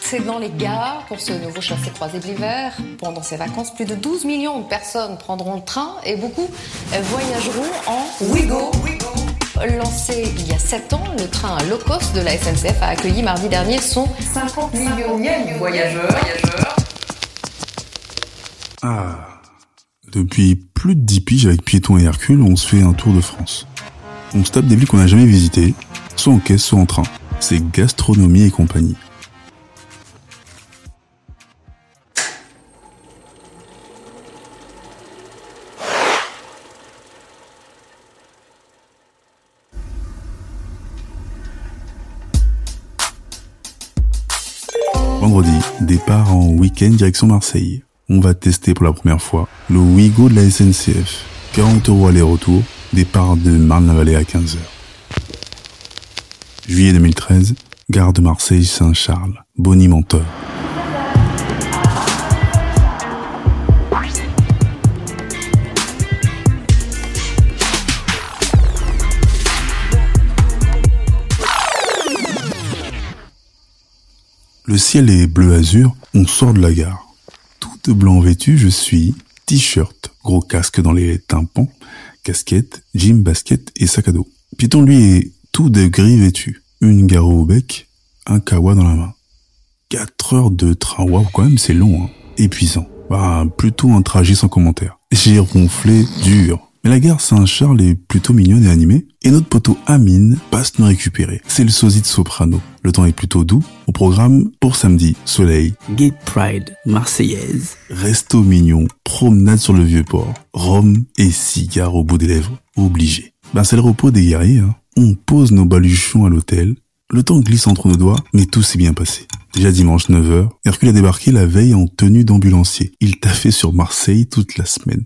C'est dans les gares pour ce nouveau chassé-croisé de l'hiver. Pendant ces vacances, plus de 12 millions de personnes prendront le train et beaucoup voyageront en Ouigo. Lancé il y a 7 ans, le train low cost de la SNCF a accueilli mardi dernier son 50 millionième voyageurs. Ah. Depuis plus de 10 piges avec Piéton et Hercule, on se fait un tour de France. On se des villes qu'on n'a jamais visitées, soit en caisse, soit en train. C'est gastronomie et compagnie. Vendredi, départ en week-end direction Marseille. On va tester pour la première fois le Ouigo de la SNCF. 40 euros aller-retour, départ de Marne-la-Vallée à 15h. Juillet 2013, gare de Marseille-Saint-Charles, Bonimenteur. Le ciel est bleu azur, on sort de la gare. Tout de blanc vêtu, je suis, t-shirt, gros casque dans les tympans, casquette, jean, basket et sac à dos. Piéton, lui, est tout de gris vêtu. Une garo au bec, un kawa dans la main. Quatre heures de train, waouh, quand même, c'est long, hein. Épuisant. Bah, plutôt un trajet sans commentaire. J'ai ronflé dur. Mais la gare Saint-Charles est plutôt mignonne et animée, et notre poteau Amine passe nous récupérer. C'est le sosie de soprano. Le temps est plutôt doux. Au programme, pour samedi, soleil. Gay Pride, Marseillaise. Resto mignon, promenade sur le vieux port, rhum et cigare au bout des lèvres, obligé. Ben c'est le repos des guerriers, hein. On pose nos baluchons à l'hôtel, le temps glisse entre nos doigts, mais tout s'est bien passé. Déjà dimanche 9h, Hercule a débarqué la veille en tenue d'ambulancier. Il t'a fait sur Marseille toute la semaine.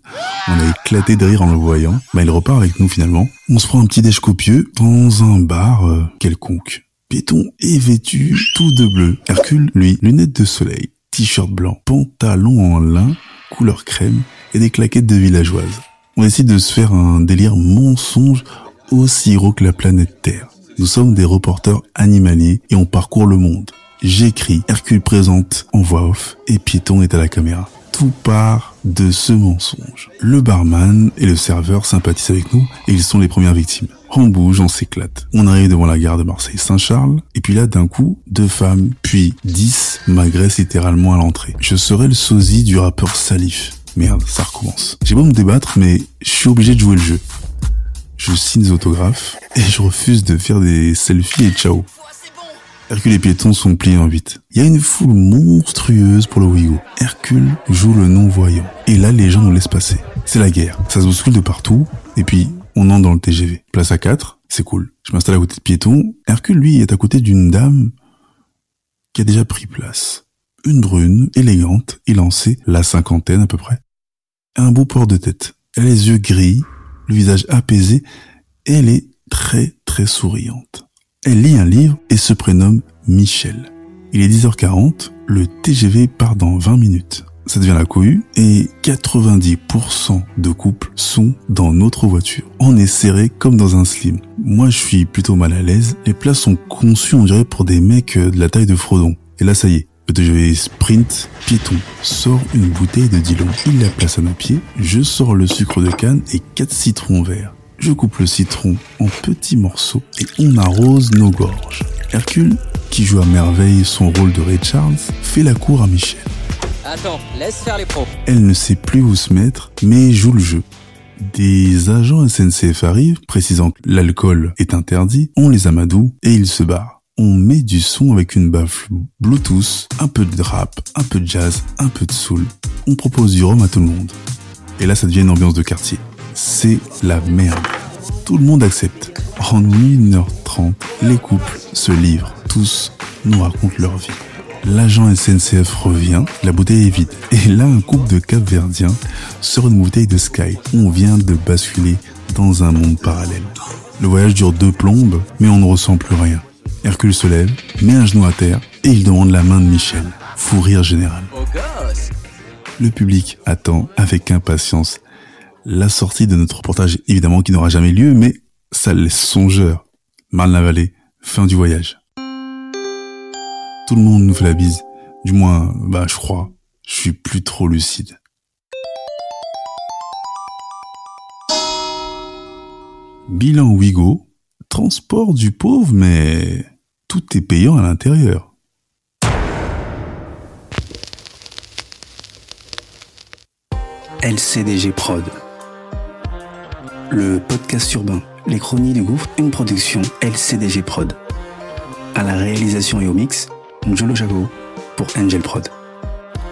On a éclaté de rire en le voyant. Bah, il repart avec nous finalement. On se prend un petit déj copieux dans un bar euh, quelconque. Piéton est vêtu tout de bleu. Hercule, lui, lunettes de soleil, t-shirt blanc, pantalon en lin, couleur crème et des claquettes de villageoise. On décide de se faire un délire mensonge aussi gros que la planète Terre. Nous sommes des reporters animaliers et on parcourt le monde. J'écris, Hercule présente en voix off et Piéton est à la caméra. Tout part de ce mensonge. Le barman et le serveur sympathisent avec nous et ils sont les premières victimes. On bouge, on s'éclate. On arrive devant la gare de Marseille-Saint-Charles et puis là d'un coup, deux femmes, puis dix m'agressent littéralement à l'entrée. Je serai le sosie du rappeur Salif. Merde, ça recommence. J'ai beau me débattre mais je suis obligé de jouer le jeu je signe des autographes et je refuse de faire des selfies et ciao. Hercule et Piéton sont pliés en vite. Il y a une foule monstrueuse pour le Ouigo. Hercule joue le non-voyant. Et là, les gens nous laissent passer. C'est la guerre. Ça se bouscule de partout. Et puis, on entre dans le TGV. Place à 4, c'est cool. Je m'installe à côté de Piéton. Hercule, lui, est à côté d'une dame qui a déjà pris place. Une brune, élégante, élancée, la cinquantaine à peu près. Un beau port de tête. Elle a les yeux gris, le visage apaisé, elle est très très souriante. Elle lit un livre et se prénomme Michel. Il est 10h40, le TGV part dans 20 minutes. Ça devient la cohue et 90% de couples sont dans notre voiture. On est serré comme dans un slim. Moi je suis plutôt mal à l'aise. Les places sont conçues on dirait pour des mecs de la taille de Frodon. Et là ça y est, TGV sprint, piéton, sort une bouteille de Dillon. Il la place à nos pieds, je sors le sucre de canne et quatre citrons verts. Je coupe le citron en petits morceaux et on arrose nos gorges. Hercule, qui joue à merveille son rôle de Ray Charles, fait la cour à Michel. Attends, laisse faire les pros. Elle ne sait plus où se mettre, mais joue le jeu. Des agents SNCF arrivent, précisant que l'alcool est interdit, on les amadou et ils se barrent on met du son avec une baffle Bluetooth, un peu de rap, un peu de jazz, un peu de soul. On propose du rhum à tout le monde. Et là, ça devient une ambiance de quartier. C'est la merde. Tout le monde accepte. En 1h30, les couples se livrent. Tous nous racontent leur vie. L'agent SNCF revient, la bouteille est vide. Et là, un couple de Cap-Verdiens sort une bouteille de Sky. On vient de basculer dans un monde parallèle. Le voyage dure deux plombes, mais on ne ressent plus rien. Hercule se lève, met un genou à terre et il demande la main de Michel. Fou rire général. Le public attend avec impatience la sortie de notre reportage, évidemment qui n'aura jamais lieu, mais ça laisse songeur. Marne-la-Vallée, fin du voyage. Tout le monde nous fait la bise Du moins, bah, je crois. Je suis plus trop lucide. Bilan Wigo, transport du pauvre, mais tout payant à l'intérieur. LCDG Prod. Le podcast urbain, les chronies du gouffre, une production LCDG Prod. À la réalisation et au mix, Njolo Chaco pour Angel Prod.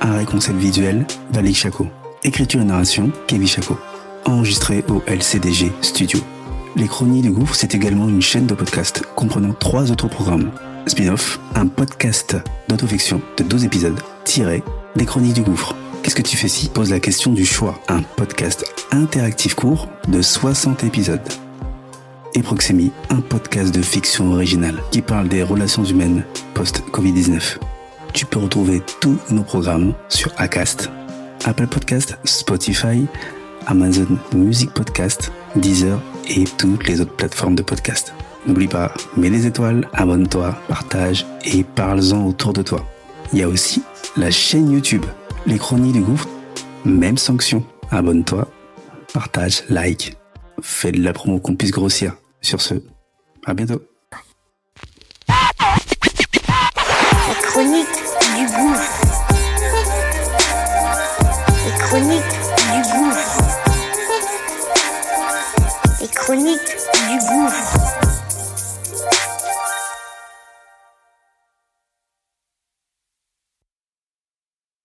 Un concept visuel, Valik Chaco. Écriture et narration, Kevin Chaco. Enregistré au LCDG Studio. Les Chronies du Gouffre, c'est également une chaîne de podcast comprenant trois autres programmes. Spin-off, un podcast d'autofiction de 12 épisodes, tiré des Chroniques du Gouffre. Qu'est-ce que tu fais si Pose la question du choix? Un podcast interactif court de 60 épisodes. Et Proxemi, un podcast de fiction originale qui parle des relations humaines post-Covid-19. Tu peux retrouver tous nos programmes sur Acast, Apple Podcast, Spotify, Amazon Music Podcast, Deezer et toutes les autres plateformes de podcast. N'oublie pas, mets les étoiles, abonne-toi, partage et parle-en autour de toi. Il y a aussi la chaîne YouTube, les chroniques du gouffre, même sanction. Abonne-toi, partage, like, fais de la promo qu'on puisse grossir. Sur ce, à bientôt. Chroniques du gouffre. Du.